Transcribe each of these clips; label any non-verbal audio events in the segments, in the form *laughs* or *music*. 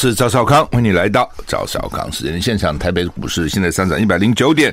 是赵少康，欢迎你来到赵少康时间现场。台北股市现在上涨一百零九点。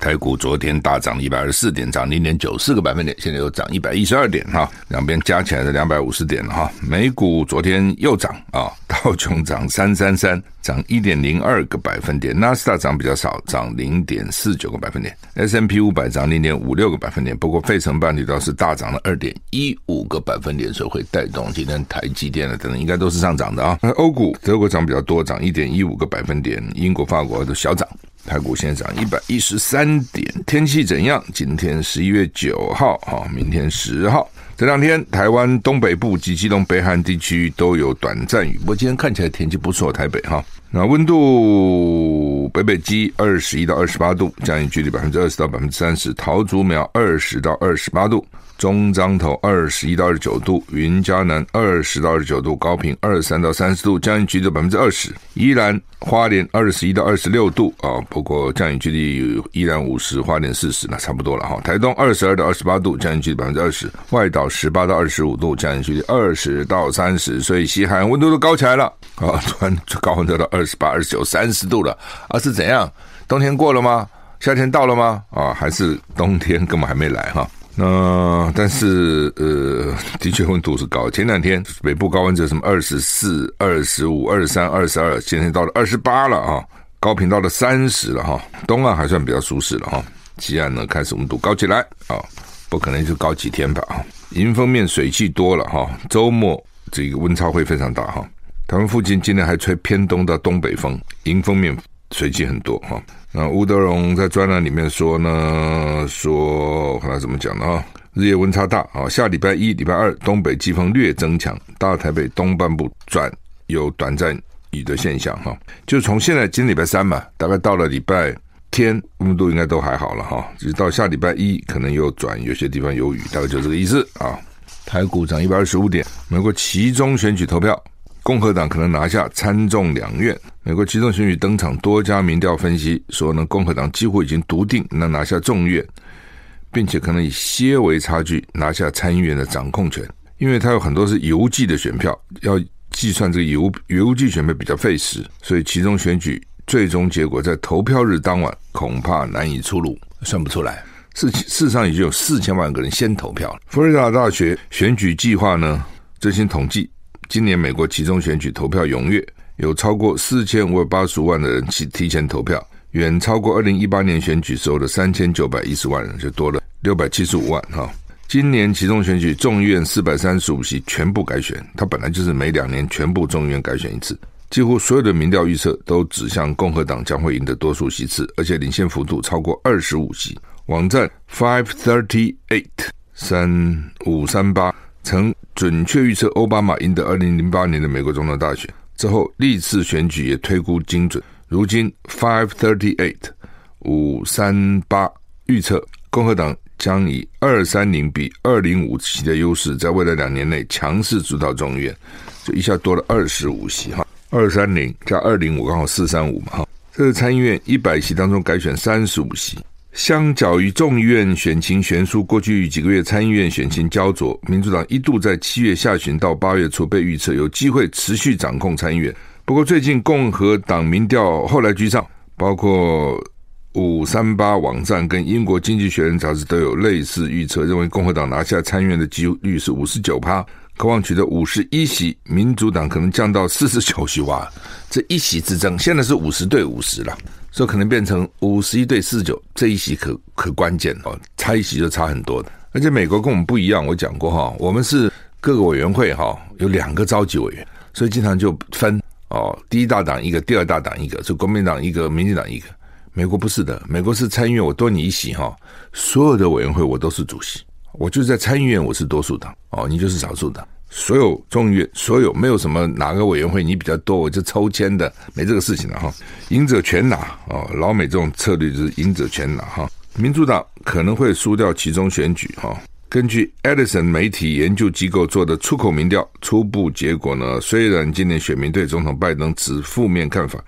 台股昨天大涨一百二十四点，涨零点九四个百分点，现在又涨一百一十二点哈，两边加起来是两百五十点哈。美股昨天又涨啊，*laughs* 道琼涨三三三，涨一点零二个百分点，纳斯达涨比较少，涨零点四九个百分点，S&P 五百涨零点五六个百分点。不过费城半导体倒是大涨了二点一五个百分点，所以会带动今天台积电的等等应该都是上涨的啊。那欧股德国涨比较多，涨一点一五个百分点，英国、法国都小涨。台股现在涨一百一十三点，天气怎样？今天十一月九号哈，明天十号，这两天台湾东北部及基隆北海岸地区都有短暂雨。不过今天看起来天气不错，台北哈，那温度北北基二十一到二十八度，降雨距离百分之二十到百分之三十，桃竹苗二十到二十八度。中彰投二十一到二十九度，云嘉南二十到二十九度，高屏二十三到三十度，降雨距离百分之二十。宜兰花莲二十一到二十六度啊，不过降雨距离依然五十，花莲四十，那差不多了哈。台东二十二到二十八度，降雨距离百分之二十。外岛十八到二十五度，降雨距离二十到三十。所以西海岸温度都高起来了啊，突然高温都到二十八、二十九、三十度了啊，是怎样？冬天过了吗？夏天到了吗？啊，还是冬天根本还没来哈？那但是呃，的确温度是高。前两天北部高温就什么二十四、二十五、二十三、二十二，现在到了二十八了啊，高频到了三十了哈。东岸还算比较舒适了哈，西岸呢开始温度高起来啊，不可能就高几天吧啊。迎风面水汽多了哈，周末这个温差会非常大哈。他们附近今天还吹偏东到东北风，迎风面水汽很多哈。那吴德荣在专栏里面说呢，说我看他怎么讲的啊？日夜温差大啊，下礼拜一、礼拜二东北季风略增强，大台北东半部转有短暂雨的现象哈。就从现在今礼拜三嘛，大概到了礼拜天温度应该都还好了哈，直到下礼拜一可能又转有些地方有雨，大概就这个意思啊。台股涨一百二十五点，美国期中选举投票。共和党可能拿下参众两院。美国集中选举登场，多家民调分析说呢，共和党几乎已经笃定能拿下众院，并且可能以些微差距拿下参议院的掌控权。因为它有很多是邮寄的选票，要计算这个邮邮寄选票比较费时，所以其中选举最终结果在投票日当晚恐怕难以出炉，算不出来。事事实上已经有四千万个人先投票了。佛罗里达大学选举计划呢，最新统计。今年美国期中选举投票踊跃，有超过四千五百八十五万的人提提前投票，远超过二零一八年选举时候的三千九百一十万人，就多了六百七十五万哈。今年期中选举众议院四百三十五席全部改选，它本来就是每两年全部众议院改选一次，几乎所有的民调预测都指向共和党将会赢得多数席次，而且领先幅度超过二十五席。网站 Five Thirty Eight 三五三八。曾准确预测奥巴马赢得二零零八年的美国总统大选之后，历次选举也推估精准。如今 five thirty eight 五三八预测共和党将以二三零比二零五席的优势，在未来两年内强势主导众议院，就一下多了二十五席哈，二三零加二零五刚好四三五嘛哈。这个参议院一百席当中改选三十五席。相较于众议院选情悬殊，过去几个月参议院选情焦灼，民主党一度在七月下旬到八月初被预测有机会持续掌控参议院。不过最近共和党民调后来居上，包括五三八网站跟英国经济学人杂志都有类似预测，认为共和党拿下参议院的几率是五十九趴，渴望取得五十一席，民主党可能降到四十九席。哇，这一席之争现在是五十对五十了。所以可能变成五十一对四十九，这一席可可关键哦，差一席就差很多的。而且美国跟我们不一样，我讲过哈，我们是各个委员会哈有两个召集委员，所以经常就分哦，第一大党一个，第二大党一个，就国民党一个，民进党一个。美国不是的，美国是参议院我多你一席哈，所有的委员会我都是主席，我就是在参议院我是多数党哦，你就是少数党。所有众议院，所有没有什么哪个委员会你比较多，我就抽签的，没这个事情了哈。赢者全拿哦，老美这种策略就是赢者全拿哈。民主党可能会输掉其中选举哈。根据 Edison 媒体研究机构做的出口民调，初步结果呢，虽然今年选民对总统拜登持负面看法，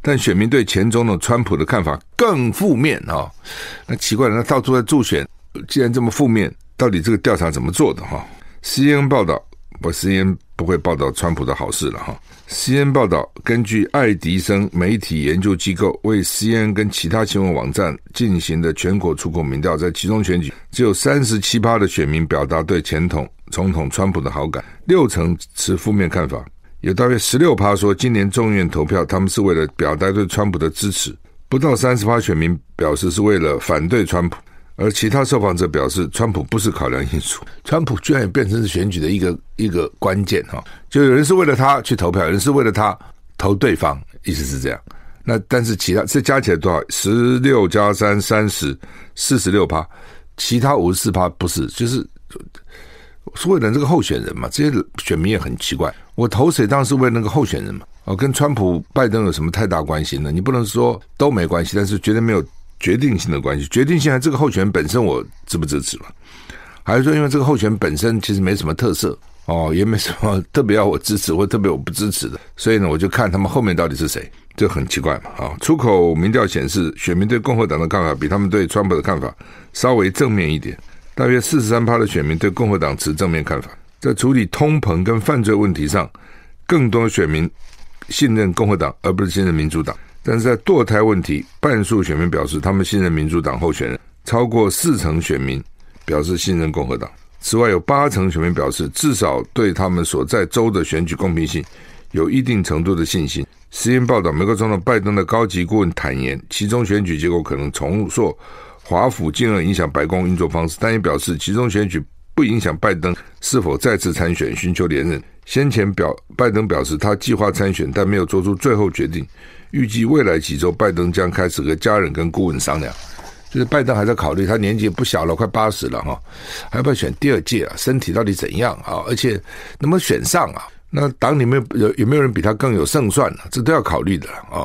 但选民对前总统川普的看法更负面啊。那奇怪了，那到处在助选，既然这么负面，到底这个调查怎么做的哈？CNN 报道。不 CNN 不会报道川普的好事了哈。C N 报道，根据爱迪生媒体研究机构为 C N 跟其他新闻网站进行的全国出口民调，在其中选举只有三十七趴的选民表达对前统总统川普的好感，六成持负面看法，有大约十六趴说今年众议院投票他们是为了表达对川普的支持，不到三十趴选民表示是为了反对川普。而其他受访者表示，川普不是考量因素，川普居然也变成是选举的一个一个关键哈，就有人是为了他去投票，有人是为了他投对方，意思是这样。那但是其他这加起来多少？十六加三三十，四十六趴，其他五十四趴不是，就是是为了这个候选人嘛？这些选民也很奇怪，我投谁当然是为了那个候选人嘛？哦，跟川普、拜登有什么太大关系呢？你不能说都没关系，但是绝对没有。决定性的关系，决定性还这个候选本身我支不支持嘛？还是说因为这个候选本身其实没什么特色哦，也没什么特别要我支持或特别我不支持的，所以呢，我就看他们后面到底是谁，这很奇怪嘛啊！出口民调显示，选民对共和党的看法比他们对川普的看法稍微正面一点，大约四十三趴的选民对共和党持正面看法，在处理通膨跟犯罪问题上，更多选民信任共和党而不是信任民主党。但是在堕胎问题，半数选民表示他们信任民主党候选人，超过四成选民表示信任共和党。此外，有八成选民表示至少对他们所在州的选举公平性有一定程度的信心。时间报道，美国总统拜登的高级顾问坦言，其中选举结果可能重塑华府，进而影响白宫运作方式，但也表示其中选举不影响拜登是否再次参选寻求连任。先前表拜登表示他计划参选，但没有做出最后决定。预计未来几周，拜登将开始和家人跟顾问商量。就是拜登还在考虑，他年纪不小了，快八十了哈，还要不要选第二届啊？身体到底怎样啊？而且能不能选上啊？那党里面有有没有人比他更有胜算呢？这都要考虑的啊。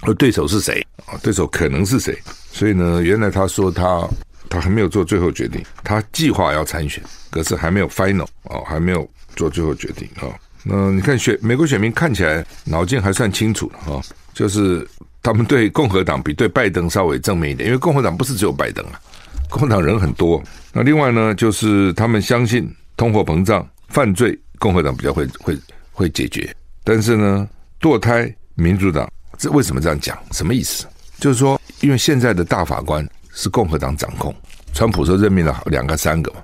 而对手是谁啊？对手可能是谁？所以呢，原来他说他他还没有做最后决定，他计划要参选，可是还没有 final 哦，还没有做最后决定啊。嗯你看选美国选民看起来脑筋还算清楚哈。就是他们对共和党比对拜登稍微正面一点，因为共和党不是只有拜登啊，共和党人很多。那另外呢，就是他们相信通货膨胀、犯罪，共和党比较会会会解决。但是呢，堕胎，民主党这为什么这样讲？什么意思？就是说，因为现在的大法官是共和党掌控，川普说任命了两个、三个嘛，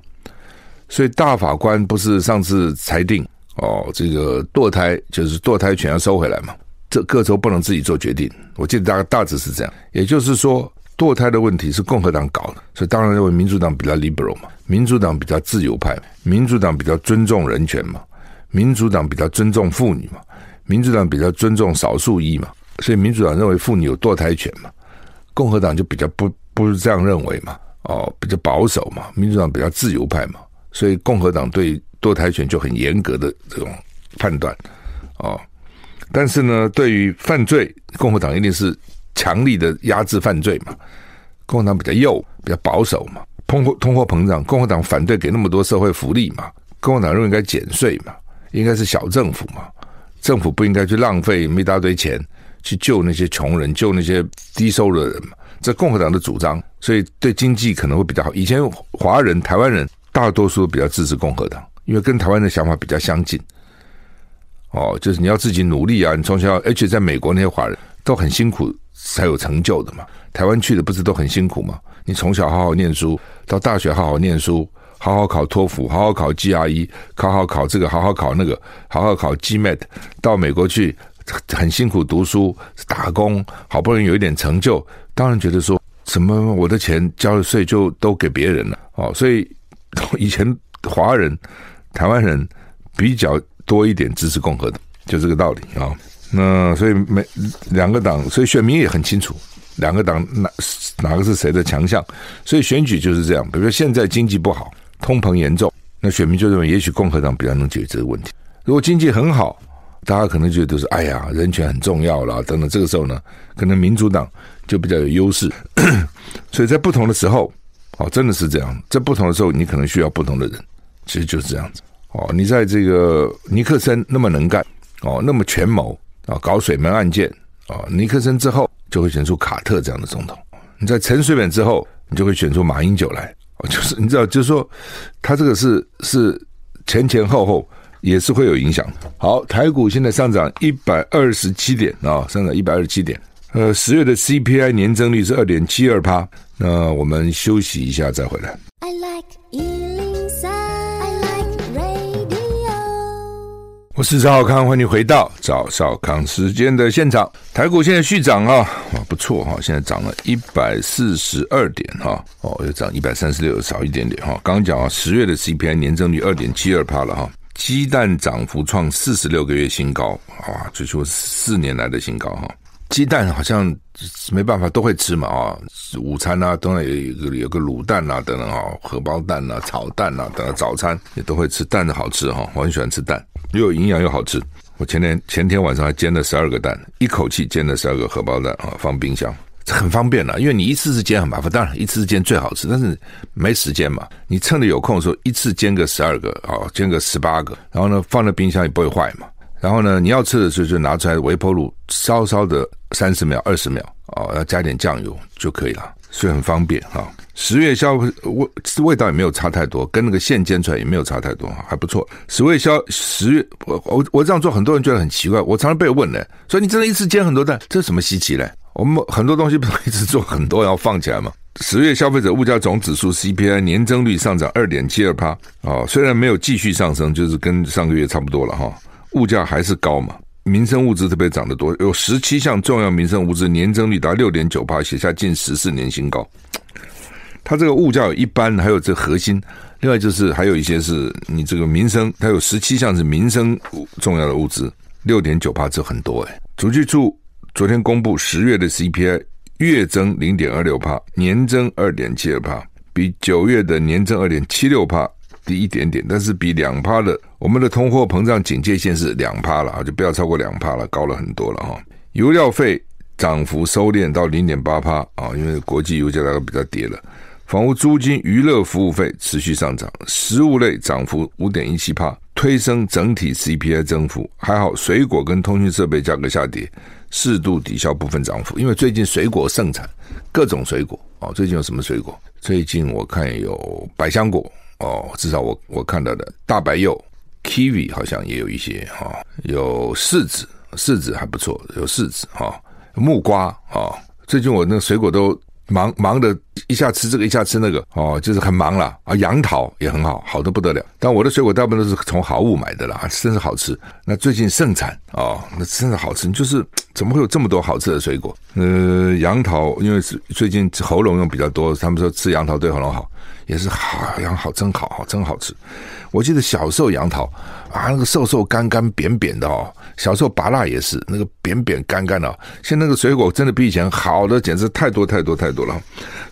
所以大法官不是上次裁定哦，这个堕胎就是堕胎权要收回来嘛。这各州不能自己做决定，我记得大概大致是这样。也就是说，堕胎的问题是共和党搞的，所以当然认为民主党比较 liberal 嘛，民主党比较自由派，民主党比较尊重人权嘛，民主党比较尊重妇女嘛，民主党比较尊重少数裔嘛，所以民主党认为妇女有堕胎权嘛，共和党就比较不不是这样认为嘛，哦，比较保守嘛，民主党比较自由派嘛，所以共和党对堕胎权就很严格的这种判断，哦。但是呢，对于犯罪，共和党一定是强力的压制犯罪嘛。共和党比较右，比较保守嘛。通货通货膨胀，共和党反对给那么多社会福利嘛。共和党认为应该减税嘛，应该是小政府嘛。政府不应该去浪费一大堆钱去救那些穷人，救那些低收入的人嘛。这共和党的主张，所以对经济可能会比较好。以前华人、台湾人大多数比较支持共和党，因为跟台湾的想法比较相近。哦，就是你要自己努力啊！你从小，而且在美国那些华人都很辛苦才有成就的嘛。台湾去的不是都很辛苦吗？你从小好好念书，到大学好好念书，好好考托福，好好考 GRE，考好考这个，好好考那个，好好考 GMAT，到美国去很辛苦读书打工，好不容易有一点成就，当然觉得说什么我的钱交了税就都给别人了哦。所以以前华人、台湾人比较。多一点支持共和党，就这个道理啊、那所以每两个党，所以选民也很清楚，两个党哪哪个是谁的强项。所以选举就是这样。比如说现在经济不好，通膨严重，那选民就认为也许共和党比较能解决这个问题。如果经济很好，大家可能觉得都是哎呀，人权很重要了等等。这个时候呢，可能民主党就比较有优势。*coughs* 所以在不同的时候，哦，真的是这样。在不同的时候，你可能需要不同的人，其实就是这样子。哦，你在这个尼克森那么能干，哦，那么权谋啊，搞水门案件啊，尼克森之后就会选出卡特这样的总统。你在陈水扁之后，你就会选出马英九来。哦，就是你知道，就是说他这个是是前前后后也是会有影响的。好，台股现在上涨一百二十七点啊，上涨一百二十七点。呃，十月的 CPI 年增率是二点七二趴。那我们休息一下再回来。I like you. 我是赵少康，欢迎回到赵少康时间的现场。台股现在续涨啊，哇不错哈，现在涨了一百四十二点哈，哦又涨一百三十六，少一点点哈。刚刚讲啊，十月的 CPI 年增率二点七二趴了哈，鸡蛋涨幅创四十六个月新高啊，最初四年来的新高哈。鸡蛋好像没办法都会吃嘛啊，午餐啊，当然有一个有个卤蛋啊等等啊，荷包蛋啊、炒蛋啊等等，早餐也都会吃蛋的好吃哈，我很喜欢吃蛋，又有营养又好吃。我前天前天晚上还煎了十二个蛋，一口气煎了十二个荷包蛋啊，放冰箱，这很方便了，因为你一次次煎很麻烦，当然一次次煎最好吃，但是没时间嘛，你趁着有空的时候一次煎个十二个啊，煎个十八个，然后呢放在冰箱也不会坏嘛。然后呢，你要吃的时候就拿出来微波炉烧烧的三十秒、二十秒哦，要加点酱油就可以了，所以很方便哈。十月消味味道也没有差太多，跟那个现煎出来也没有差太多，还不错。十月消十月我我我这样做，很多人觉得很奇怪，我常常被问呢，所以你真的一次煎很多蛋，这什么稀奇嘞？我们很多东西不是一直做很多，然后放起来嘛。十月消费者物价总指数 CPI 年增率上涨二点七二趴啊，虽然没有继续上升，就是跟上个月差不多了哈。物价还是高嘛，民生物资特别涨得多，有十七项重要民生物资年增率达六点九八，写下近十四年新高。它这个物价有一般，还有这核心，另外就是还有一些是你这个民生，它有十七项是民生重要的物资，六点九八这很多哎。统计处昨天公布十月的 CPI 月增零点二六趴，年增二点七二趴，比九月的年增二点七六趴。低一点点，但是比两趴的我们的通货膨胀警戒线是两趴了啊，就不要超过两趴了，高了很多了哈。油料费涨幅收敛到零点八趴啊，因为国际油价大概比较跌了。房屋租金、娱乐服务费持续上涨，食物类涨幅五点一七趴，推升整体 CPI 增幅。还好，水果跟通讯设备价格下跌，适度抵消部分涨幅。因为最近水果盛产，各种水果啊，最近有什么水果？最近我看有百香果。哦，至少我我看到的大白柚、kiwi 好像也有一些哈、哦，有柿子，柿子还不错，有柿子哈、哦，木瓜啊、哦。最近我那水果都忙忙的，一下吃这个，一下吃那个，哦，就是很忙了啊。杨桃也很好，好的不得了。但我的水果大部分都是从好物买的啦，真是好吃。那最近盛产、哦，那真是好吃。就是怎么会有这么多好吃的水果？呃，杨桃因为是最近喉咙用比较多，他们说吃杨桃对喉咙好。也是好，杨好真好，好真好吃。我记得小时候杨桃啊，那个瘦瘦干干扁扁的哦。小时候拔辣也是那个扁扁干干的。现在那个水果真的比以前好的简直太多太多太多了。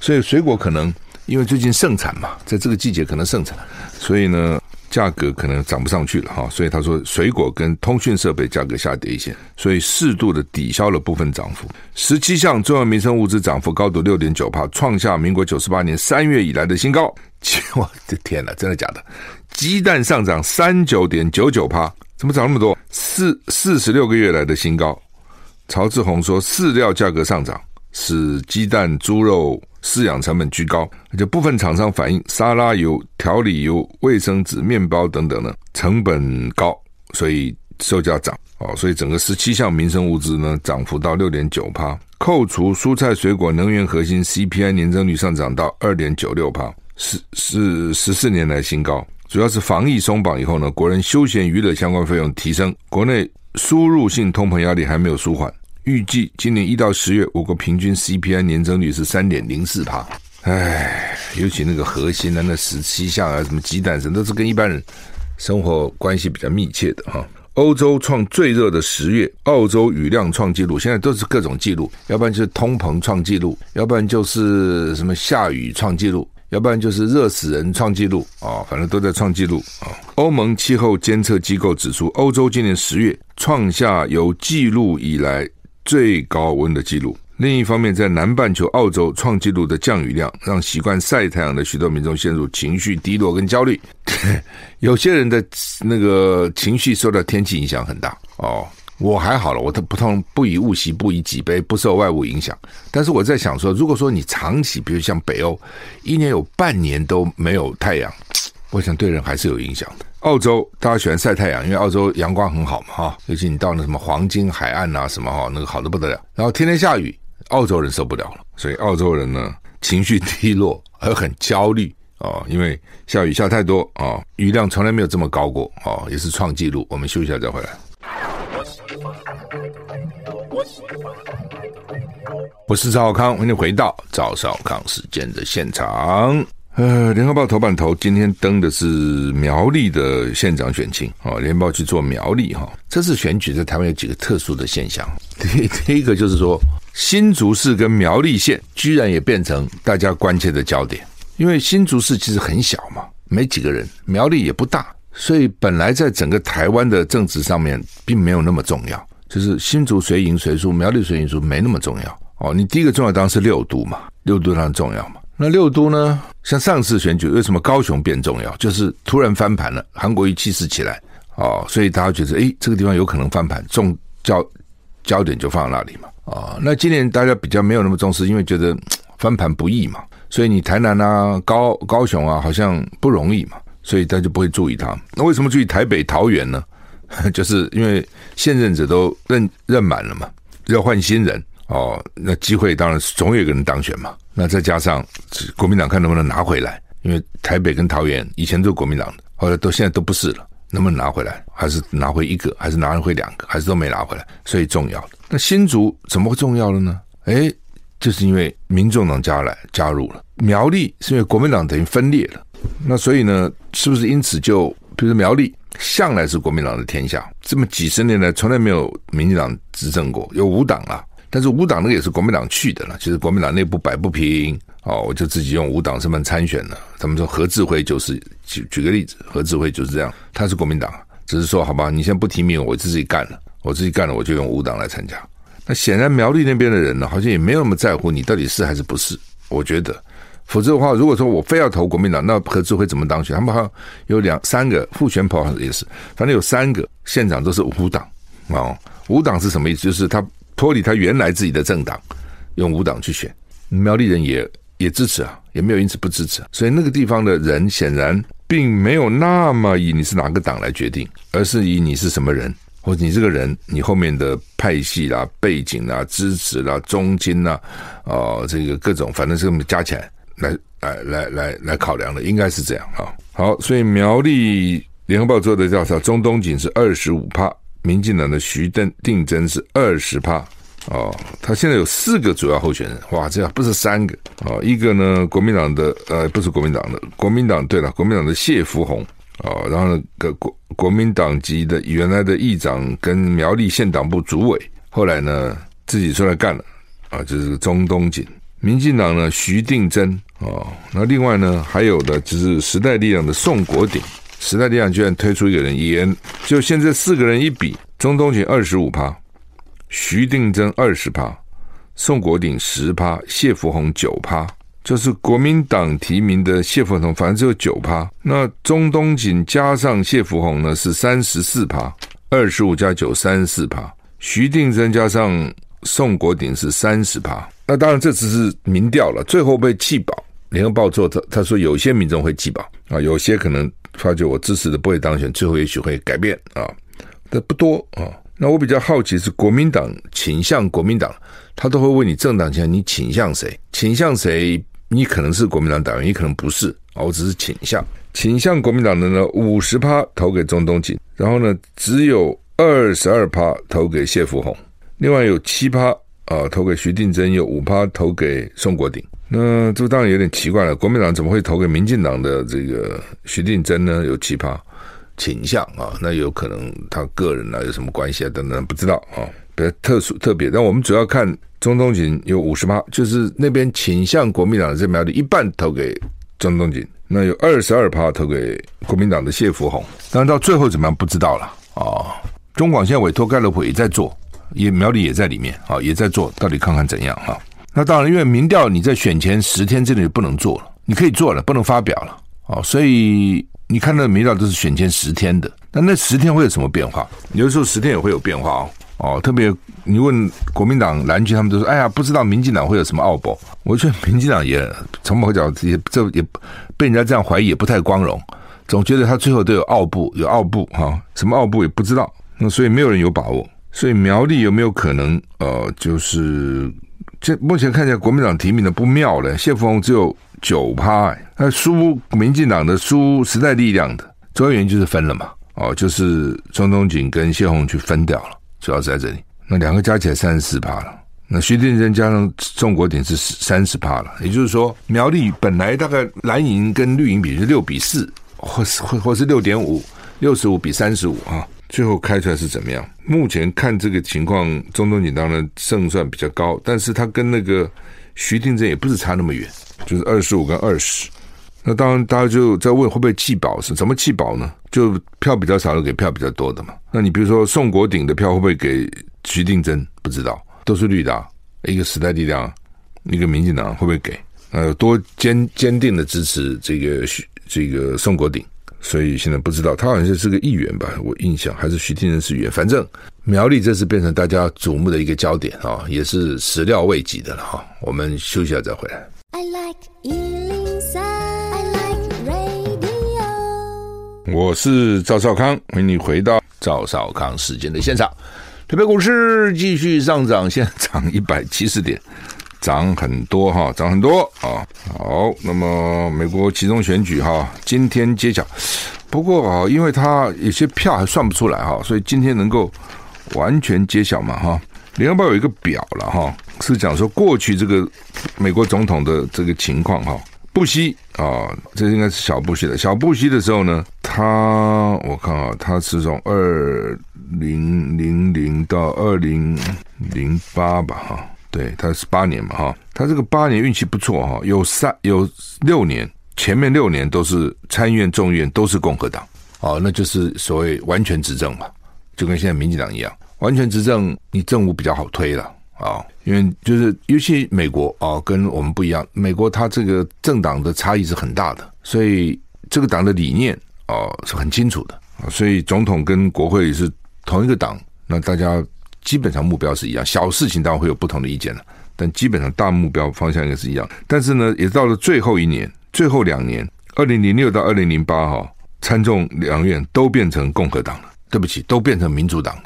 所以水果可能因为最近盛产嘛，在这个季节可能盛产，所以呢。价格可能涨不上去了哈，所以他说水果跟通讯设备价格下跌一些，所以适度的抵消了部分涨幅。十七项重要民生物资涨幅高达六点九趴，创下民国九十八年三月以来的新高。*laughs* 我的天哪，真的假的？鸡蛋上涨三九点九九趴，怎么涨那么多？四四十六个月来的新高。曹志宏说，饲料价格上涨使鸡蛋、猪肉。饲养成本居高，就部分厂商反映沙拉油、调理油、卫生纸、面包等等呢，成本高，所以售价涨哦。所以整个十七项民生物资呢，涨幅到六点九趴，扣除蔬菜水果、能源核心 CPI 年增率上涨到二点九六趴，是是十四年来新高。主要是防疫松绑以后呢，国人休闲娱乐相关费用提升，国内输入性通膨压力还没有舒缓。预计今年一到十月，我国平均 CPI 年增率是三点零四帕。唉，尤其那个核心的那十七项啊，什么鸡蛋什么，都是跟一般人生活关系比较密切的哈。欧洲创最热的十月，澳洲雨量创纪录，现在都是各种纪录，要不然就是通膨创纪录，要不然就是什么下雨创纪录，要不然就是热死人创纪录啊，反正都在创纪录啊。欧盟气候监测机构指出，欧洲今年十月创下有记录以来。最高温的记录。另一方面，在南半球澳洲创纪录的降雨量，让习惯晒太阳的许多民众陷入情绪低落跟焦虑。*laughs* 有些人的那个情绪受到天气影响很大哦。我还好了，我都不痛不以物喜，不以己悲，不受外物影响。但是我在想说，如果说你长期，比如像北欧，一年有半年都没有太阳，我想对人还是有影响的。澳洲大家喜欢晒太阳，因为澳洲阳光很好嘛，哈，尤其你到那什么黄金海岸啊，什么哈，那个好的不得了。然后天天下雨，澳洲人受不了了，所以澳洲人呢情绪低落，而很焦虑啊，因为下雨下太多啊，雨量从来没有这么高过啊，也是创纪录。我们休息一下再回来。我是赵少康，欢迎回到赵少康时间的现场。呃，联合报头版头今天登的是苗栗的县长选情啊，联报去做苗栗哈。这次选举在台湾有几个特殊的现象。第 *laughs* 第一个就是说，新竹市跟苗栗县居然也变成大家关切的焦点，因为新竹市其实很小嘛，没几个人，苗栗也不大，所以本来在整个台湾的政治上面并没有那么重要，就是新竹谁赢谁输，苗栗谁赢输没那么重要哦。你第一个重要当然是六都嘛，六都当然重要嘛。那六都呢？像上次选举，为什么高雄变重要？就是突然翻盘了，韩国瑜气势起来，哦，所以大家觉得，诶，这个地方有可能翻盘，重焦焦点就放在那里嘛，哦，那今年大家比较没有那么重视，因为觉得翻盘不易嘛，所以你台南啊、高高雄啊，好像不容易嘛，所以大家就不会注意它。那为什么注意台北、桃园呢？*laughs* 就是因为现任者都任任满了嘛，要换新人。哦，那机会当然总有一个人当选嘛。那再加上国民党看能不能拿回来，因为台北跟桃园以前都是国民党的，后来都现在都不是了，能不能拿回来？还是拿回一个？还是拿回两个？还是都没拿回来？所以重要。那新竹怎么会重要了呢？诶，就是因为民众党加来加入了苗栗，是因为国民党等于分裂了。那所以呢，是不是因此就比如说苗栗向来是国民党的天下，这么几十年来从来没有民进党执政过，有五党啊。但是无党那个也是国民党去的了，其实国民党内部摆不平哦，我就自己用无党身份参选了。他们说何志辉就是举举个例子，何志辉就是这样，他是国民党，只是说好吧，你现在不提名我，我自己干了，我自己干了，我就用无党来参加。那显然苗栗那边的人呢，好像也没有那么在乎你到底是还是不是。我觉得，否则的话，如果说我非要投国民党，那何志辉怎么当选？他们好像有两三个副选跑也是，反正有三个县长都是无党哦。无党是什么意思？就是他。脱离他原来自己的政党，用无党去选，苗栗人也也支持啊，也没有因此不支持。所以那个地方的人显然并没有那么以你是哪个党来决定，而是以你是什么人，或者你这个人你后面的派系啦、背景啦、支持啦、中金啦，哦，这个各种反正是这么加起来来来来来来考量的，应该是这样啊。好，所以苗栗联合报做的调查，中东锦是二十五趴。民进党的徐定定真是二十趴哦，他现在有四个主要候选人，哇，这样不是三个哦，一个呢，国民党的呃，不是国民党的，国民党对了，国民党的谢福洪哦，然后呢，个国国民党籍的原来的议长跟苗栗县党部主委，后来呢自己出来干了啊，就是中东锦，民进党呢徐定真哦，那另外呢还有的就是时代力量的宋国鼎。时代力量居然推出一个人，伊恩就现在四个人一比，钟东锦二十五趴，徐定真二十趴，宋国鼎十趴，谢福弘九趴，就是国民党提名的谢福弘，反正只有九趴。那钟东锦加上谢福弘呢是三十四趴，二十五加九三十四趴，徐定真加上宋国鼎是三十趴。那当然这只是民调了，最后被弃保。联合报做他他说有些民众会弃保啊，有些可能。发觉我支持的不会当选，最后也许会改变啊，但不多啊。那我比较好奇是国民党倾向国民党，他都会问你政党倾向，你倾向谁？倾向谁？你可能是国民党党员，你可能不是啊。我只是倾向，倾向国民党的呢，五十趴投给钟东锦，然后呢，只有二十二趴投给谢福红，另外有七趴啊投给徐定真，有五趴投给宋国鼎。那这当然有点奇怪了，国民党怎么会投给民进党的这个徐定真呢？有奇葩倾向啊，那有可能他个人啊有什么关系啊等等，不知道啊，比较特殊特别。但我们主要看中东锦有五十八，就是那边倾向国民党的这苗栗一半投给中东锦，那有二十二趴投给国民党的谢福弘。当然到最后怎么样不知道了啊。中广现在委托盖洛普也在做，也苗栗也在里面啊，也在做，到底看看怎样哈。那当然，因为民调你在选前十天之内不能做了，你可以做了，不能发表了哦。所以你看到的民调都是选前十天的，那那十天会有什么变化？有的时候十天也会有变化哦。哦，特别你问国民党蓝军，他们都说：“哎呀，不知道民进党会有什么奥步。”我觉得民进党也从某个角度也这也被人家这样怀疑，也不太光荣。总觉得他最后都有奥步，有奥步哈，什么奥步也不知道。那所以没有人有把握。所以苗栗有没有可能？呃，就是这目前看起来国民党提名的不妙了。谢富只有九趴，那输民进党的输时代力量的，主要原因就是分了嘛。哦，就是钟东锦跟谢鸿去分掉了，主要是在这里。那两个加起来三十四趴了。那徐定祯加上宋国鼎是三十趴了。也就是说，苗栗本来大概蓝营跟绿营比是六比四，或是或或是六点五，六十五比三十五啊。最后开出来是怎么样？目前看这个情况，中东锦当然胜算比较高，但是他跟那个徐定祯也不是差那么远，就是二十五跟二十。那当然，大家就在问会不会弃保？是怎么弃保呢？就票比较少的给票比较多的嘛。那你比如说宋国鼎的票会不会给徐定祯？不知道，都是绿的，一个时代力量，一个民进党会不会给？呃，多坚坚定的支持这个徐这个宋国鼎。所以现在不知道，他好像是是个议员吧？我印象还是徐天仁是议员。反正苗栗这次变成大家瞩目的一个焦点啊，也是始料未及的了哈。我们休息一下再回来。I like 103, I like radio。我是赵少康，欢迎你回到赵少康时间的现场。台北股市继续上涨，现在涨一百七十点。涨很多哈，涨很多啊！好，那么美国集中选举哈，今天揭晓。不过啊，因为它有些票还算不出来哈，所以今天能够完全揭晓嘛哈。联合报有一个表了哈，是讲说过去这个美国总统的这个情况哈。布希啊，这应该是小布希的。小布希的时候呢，他我看啊，他是从二零零零到二零零八吧哈。对，他是八年嘛，哈，他这个八年运气不错哈，有三有六年，前面六年都是参院、众议院都是共和党，哦，那就是所谓完全执政嘛，就跟现在民进党一样，完全执政，你政务比较好推了啊，因为就是尤其美国啊，跟我们不一样，美国它这个政党的差异是很大的，所以这个党的理念啊是很清楚的，所以总统跟国会是同一个党，那大家。基本上目标是一样，小事情当然会有不同的意见了，但基本上大目标方向应该是一样。但是呢，也到了最后一年、最后两年，二零零六到二零零八哈，参众两院都变成共和党了。对不起，都变成民主党了。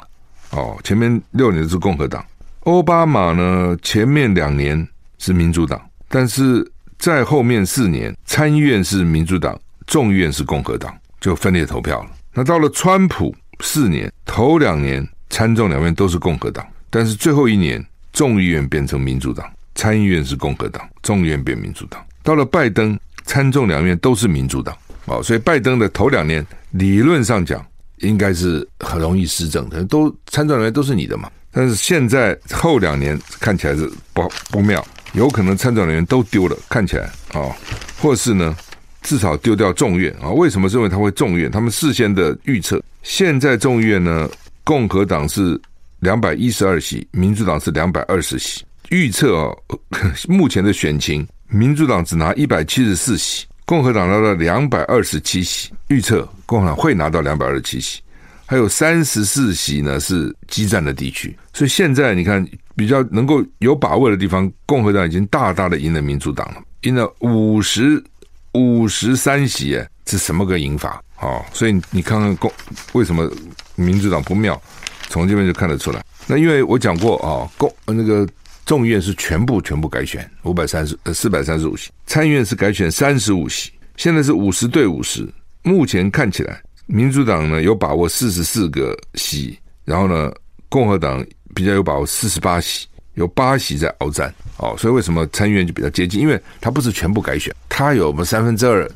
哦，前面六年是共和党，奥巴马呢，前面两年是民主党，但是在后面四年，参议院是民主党，众议院是共和党，就分裂投票了。那到了川普四年，头两年。参众两院都是共和党，但是最后一年众议院变成民主党，参议院是共和党，众议院变民主党。到了拜登，参众两院都是民主党，哦，所以拜登的头两年理论上讲应该是很容易施政的，都参众两院都是你的嘛。但是现在后两年看起来是不不妙，有可能参众两院都丢了，看起来啊、或是呢至少丢掉众院啊？为什么认为他会众院？他们事先的预测，现在众院呢？共和党是两百一十二席，民主党是两百二十席。预测哦，*laughs* 目前的选情，民主党只拿一百七十四席，共和党拿到两百二十七席。预测共和党会拿到两百二十七席，还有三十四席呢是激战的地区。所以现在你看，比较能够有把握的地方，共和党已经大大的赢了民主党了，赢了五十五十三席，是什么个赢法？哦，所以你看看共为什么？民主党不妙，从这边就看得出来。那因为我讲过啊，共那个众议院是全部全部改选五百三十呃四百三十五席，参议院是改选三十五席，现在是五十对五十。目前看起来，民主党呢有把握四十四个席，然后呢共和党比较有把握四十八席，有八席在鏖战。哦，所以为什么参议院就比较接近？因为它不是全部改选，它有我们三分之二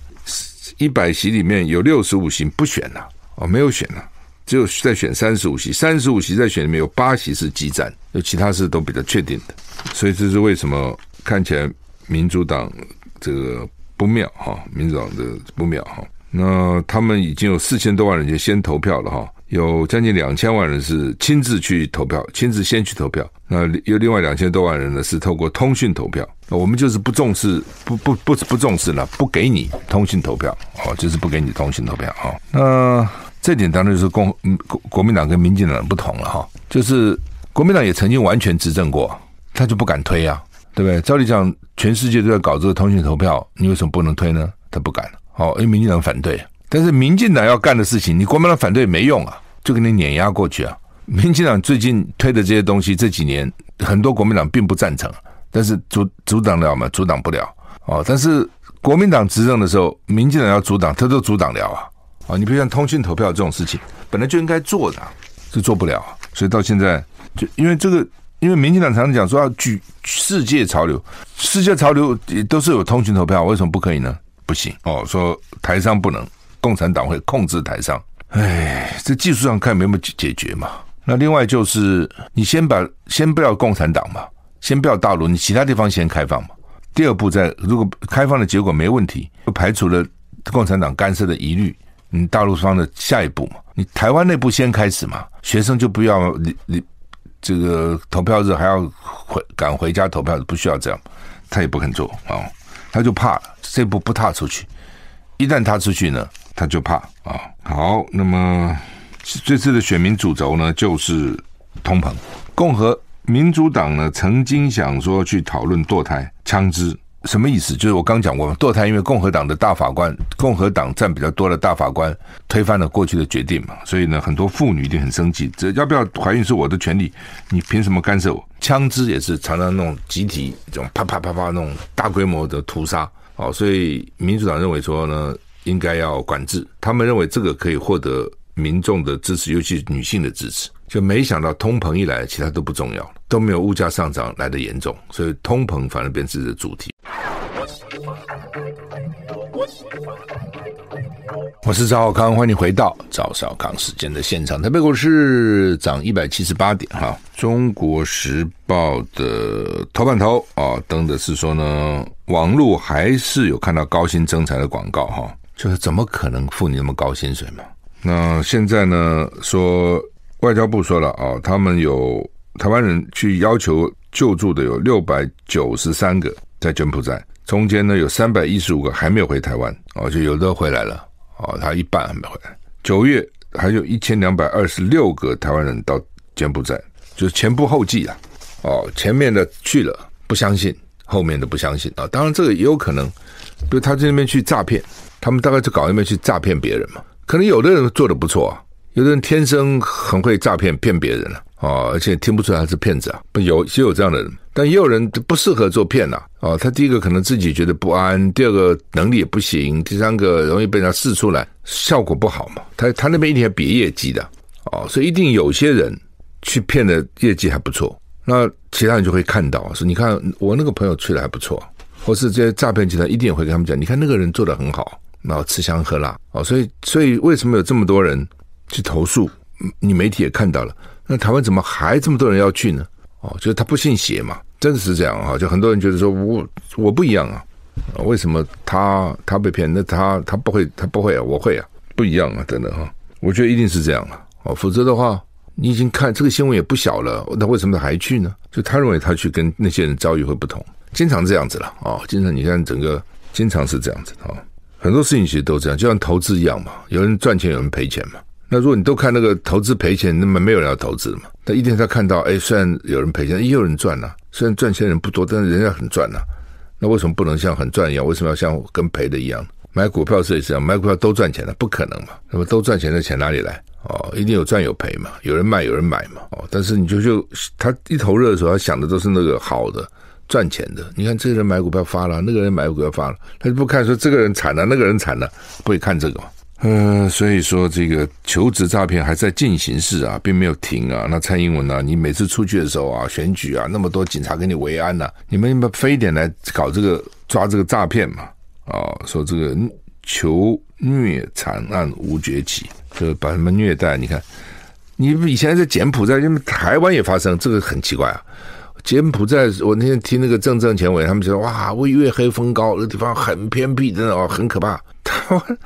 一百席里面有六十五席不选了哦，没有选了。只有再选三十五席，三十五席在选里面有八席是激战，有其他是都比较确定的，所以这是为什么看起来民主党这个不妙哈，民主党的不妙哈。那他们已经有四千多万人就先投票了哈，有将近两千万人是亲自去投票，亲自先去投票。那有另外两千多万人呢是透过通讯投票。我们就是不重视，不不不不重视了，不给你通讯投票哦，就是不给你通讯投票哈。那。这点当然就是共国国民党跟民进党不同了哈，就是国民党也曾经完全执政过，他就不敢推啊，对不对？照理讲，全世界都在搞这个通讯投票，你为什么不能推呢？他不敢，哦，因为民进党反对。但是民进党要干的事情，你国民党反对没用啊，就给你碾压过去啊。民进党最近推的这些东西，这几年很多国民党并不赞成，但是阻阻挡了吗？阻挡不了哦。但是国民党执政的时候，民进党要阻挡，他都阻挡了啊。啊，你比如像通讯投票这种事情，本来就应该做的，是做不了。所以到现在，就因为这个，因为民进党常常讲说要举世界潮流，世界潮流也都是有通讯投票，为什么不可以呢？不行哦，说台商不能，共产党会控制台商。哎，这技术上看没有解解决嘛。那另外就是，你先把先不要共产党嘛，先不要大陆，你其他地方先开放嘛。第二步，在如果开放的结果没问题，就排除了共产党干涉的疑虑，你大陆方的下一步嘛，你台湾内部先开始嘛，学生就不要你你这个投票日还要回赶回家投票，不需要这样，他也不肯做啊、哦，他就怕这步不踏出去，一旦踏出去呢，他就怕啊、哦。好，那么。这次的选民主轴呢，就是通膨。共和民主党呢，曾经想说去讨论堕胎枪支，什么意思？就是我刚讲过，堕胎因为共和党的大法官，共和党占比较多的大法官推翻了过去的决定嘛，所以呢，很多妇女一定很生气。这要不要怀孕是我的权利，你凭什么干涉我？枪支也是常常那种集体这种啪啪啪啪那种大规模的屠杀哦，所以民主党认为说呢，应该要管制。他们认为这个可以获得。民众的支持，尤其女性的支持，就没想到通膨一来，其他都不重要了，都没有物价上涨来得严重，所以通膨反而变成主题。我是赵少康，欢迎回到赵少康时间的现场。台北股市涨一百七十八点哈，中国时报的头版头啊登的是说呢，网络还是有看到高薪征才的广告哈，就是怎么可能付你那么高薪水嘛？那现在呢？说外交部说了啊，他们有台湾人去要求救助的有六百九十三个在柬埔寨，中间呢有三百一十五个还没有回台湾哦，就有的回来了哦，他一半还没回来。九月还有一千两百二十六个台湾人到柬埔寨，就是前仆后继啊哦，前面的去了不相信，后面的不相信啊。当然这个也有可能，比如他在那边去诈骗，他们大概就搞那边去诈骗别人嘛。可能有的人做的不错啊，有的人天生很会诈骗骗别人了啊，而且听不出来他是骗子啊，有也有这样的人，但也有人不适合做骗呐啊。他第一个可能自己觉得不安，第二个能力也不行，第三个容易被人家试出来，效果不好嘛。他他那边一定要比业绩的哦，所以一定有些人去骗的业绩还不错，那其他人就会看到说，你看我那个朋友去的还不错，或是这些诈骗集团一定也会跟他们讲，你看那个人做得很好。然后吃香喝辣哦，所以所以为什么有这么多人去投诉？你媒体也看到了，那台湾怎么还这么多人要去呢？哦，就是他不信邪嘛，真的是这样啊！就很多人觉得说我我不一样啊，为什么他他被骗？那他他不会他不会啊，我会啊，不一样啊，等等哈，我觉得一定是这样啊，哦，否则的话你已经看这个新闻也不小了，那为什么他还去呢？就他认为他去跟那些人遭遇会不同，经常这样子了哦，经常你看整个经常是这样子啊。很多事情其实都这样，就像投资一样嘛，有人赚钱，有人赔钱嘛。那如果你都看那个投资赔钱，那么没有人要投资嘛。但一定他看到，哎，虽然有人赔钱，也有人赚呐、虽然赚钱的人不多，但是人家很赚呐、那为什么不能像很赚一样？为什么要像跟赔的一样？买股票是也是这样，买股票都赚钱的，不可能嘛。那么都赚钱的钱哪里来？哦，一定有赚有赔嘛。有人卖，有人买嘛。哦，但是你就就他一头热的时候，他想的都是那个好的。赚钱的，你看这个人买股票发了，那个人买股票发了，他就不看说这个人惨了，那个人惨了，不会看这个嘛。嗯，所以说这个求职诈骗还在进行式啊，并没有停啊。那蔡英文呢、你每次出去的时候啊，选举啊，那么多警察给你维安呐、啊，你们非得来搞这个抓这个诈骗嘛？啊、哦，说这个求虐惨案无绝期，就把他们虐待。你看，你以前在柬埔寨，因为台湾也发生，这个很奇怪啊。柬埔寨，我那天听那个郑正前委，他们说哇，为月黑风高，那地方很偏僻，真的哦，很可怕。台湾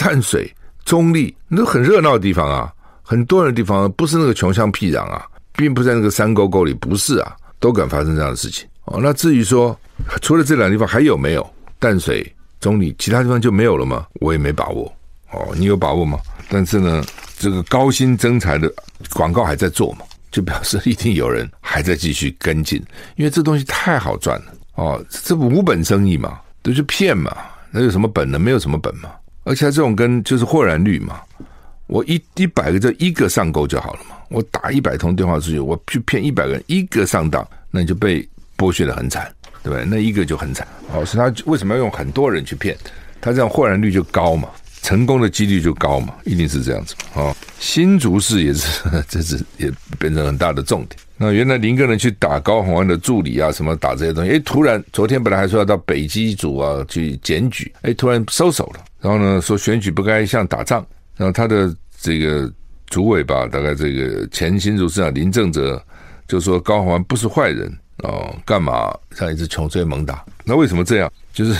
淡水、中立，那很热闹的地方啊，很多人的地方，不是那个穷乡僻壤啊，并不在那个山沟沟里，不是啊，都敢发生这样的事情哦。那至于说，除了这两个地方还有没有淡水、中立，其他地方就没有了吗？我也没把握哦，你有把握吗？但是呢，这个高薪征财的广告还在做嘛。就表示一定有人还在继续跟进，因为这东西太好赚了哦，这不无本生意嘛，都是骗嘛，那有什么本呢？没有什么本嘛，而且这种跟就是豁然率嘛，我一一百个就一个上钩就好了嘛。我打一百通电话出去，我去骗一百个人，一个上当，那你就被剥削的很惨，对不对？那一个就很惨。哦，所以他为什么要用很多人去骗？他这样豁然率就高嘛，成功的几率就高嘛，一定是这样子嘛。哦，新竹市也是，*laughs* 这是也变成很大的重点。那原来林耕仁去打高宏安的助理啊，什么打这些东西，哎，突然昨天本来还说要到北基组啊去检举，哎，突然收手了。然后呢，说选举不该像打仗。然后他的这个。主委吧，大概这个前新竹市长林正哲就说高虹安不是坏人哦，干嘛像一只穷追猛打？那为什么这样？就是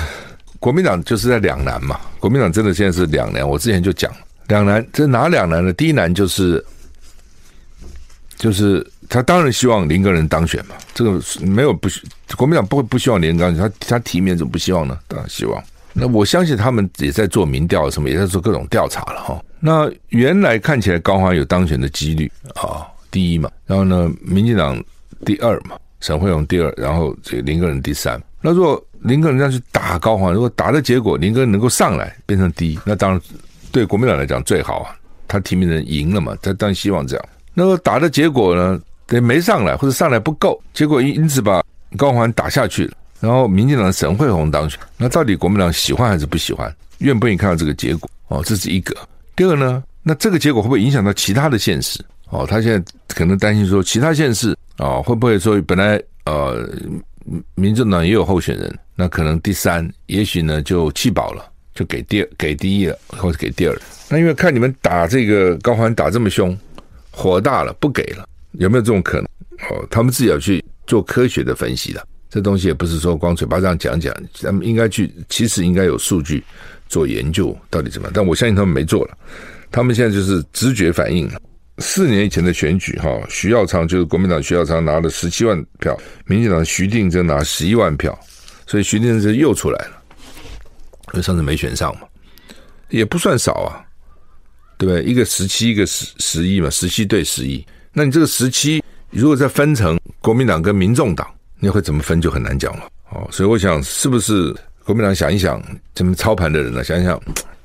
国民党就是在两难嘛。国民党真的现在是两难。我之前就讲两难，这哪两难呢？第一难就是就是他当然希望林个人当选嘛，这个没有不国民党不会不希望林耕仁，他他提名怎么不希望呢？当然希望。那我相信他们也在做民调，什么也在做各种调查了哈。那原来看起来高虹安有当选的几率啊，第一嘛。然后呢，民进党第二嘛，沈慧荣第二，然后这个林耕仁第三。那如果林耕仁这样去打高虹安，如果打的结果林耕仁能够上来变成第一，那当然对国民党来讲最好啊。他提名人赢了嘛，他当然希望这样。那个打的结果呢，得没上来或者上来不够，结果因因此把高虹安打下去。然后，民进党沈惠红当选，那到底国民党喜欢还是不喜欢？愿不愿意看到这个结果？哦，这是一个。第二呢，那这个结果会不会影响到其他的县市？哦，他现在可能担心说，其他县市啊、哦，会不会说本来呃，民进党也有候选人，那可能第三，也许呢就弃保了，就给第二，给第一了，或者给第二。那因为看你们打这个高虹安打这么凶，火大了，不给了，有没有这种可能？哦，他们自己要去做科学的分析的。这东西也不是说光嘴巴上讲讲，他们应该去，其实应该有数据做研究，到底怎么样？但我相信他们没做了，他们现在就是直觉反应了。四年以前的选举，哈，徐耀昌就是国民党徐耀昌拿了十七万票，民进党徐定祯拿十一万票，所以徐定祯又出来了，因为上次没选上嘛，也不算少啊，对不对？一个十七，一个十十一嘛，十七对十一，那你这个十七如果再分成国民党跟民众党。你会怎么分就很难讲了哦，所以我想是不是国民党想一想，怎么操盘的人呢？想一想，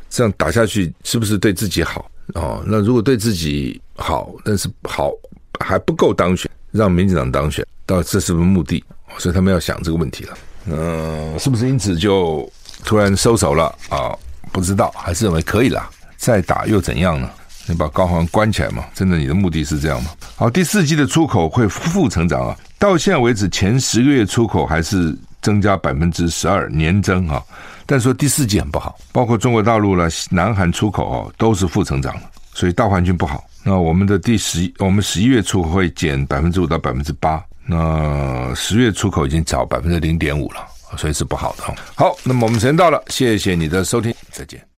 这样打下去是不是对自己好哦？那如果对自己好，但是好还不够当选，让民进党当选，到这是不是目的？所以他们要想这个问题了。嗯，是不是因此就突然收手了啊？不知道，还是认为可以了，再打又怎样呢？你把高行关起来嘛？真的，你的目的是这样吗？好，第四季的出口会负成长啊。到现在为止，前十个月出口还是增加百分之十二年增哈，但说第四季很不好，包括中国大陆呢，南韩出口哦都是负增长了，所以大环境不好。那我们的第十，我们十一月初会减百分之五到百分之八，那十月出口已经涨百分之零点五了，所以是不好的。好，那么我们时间到了，谢谢你的收听，再见。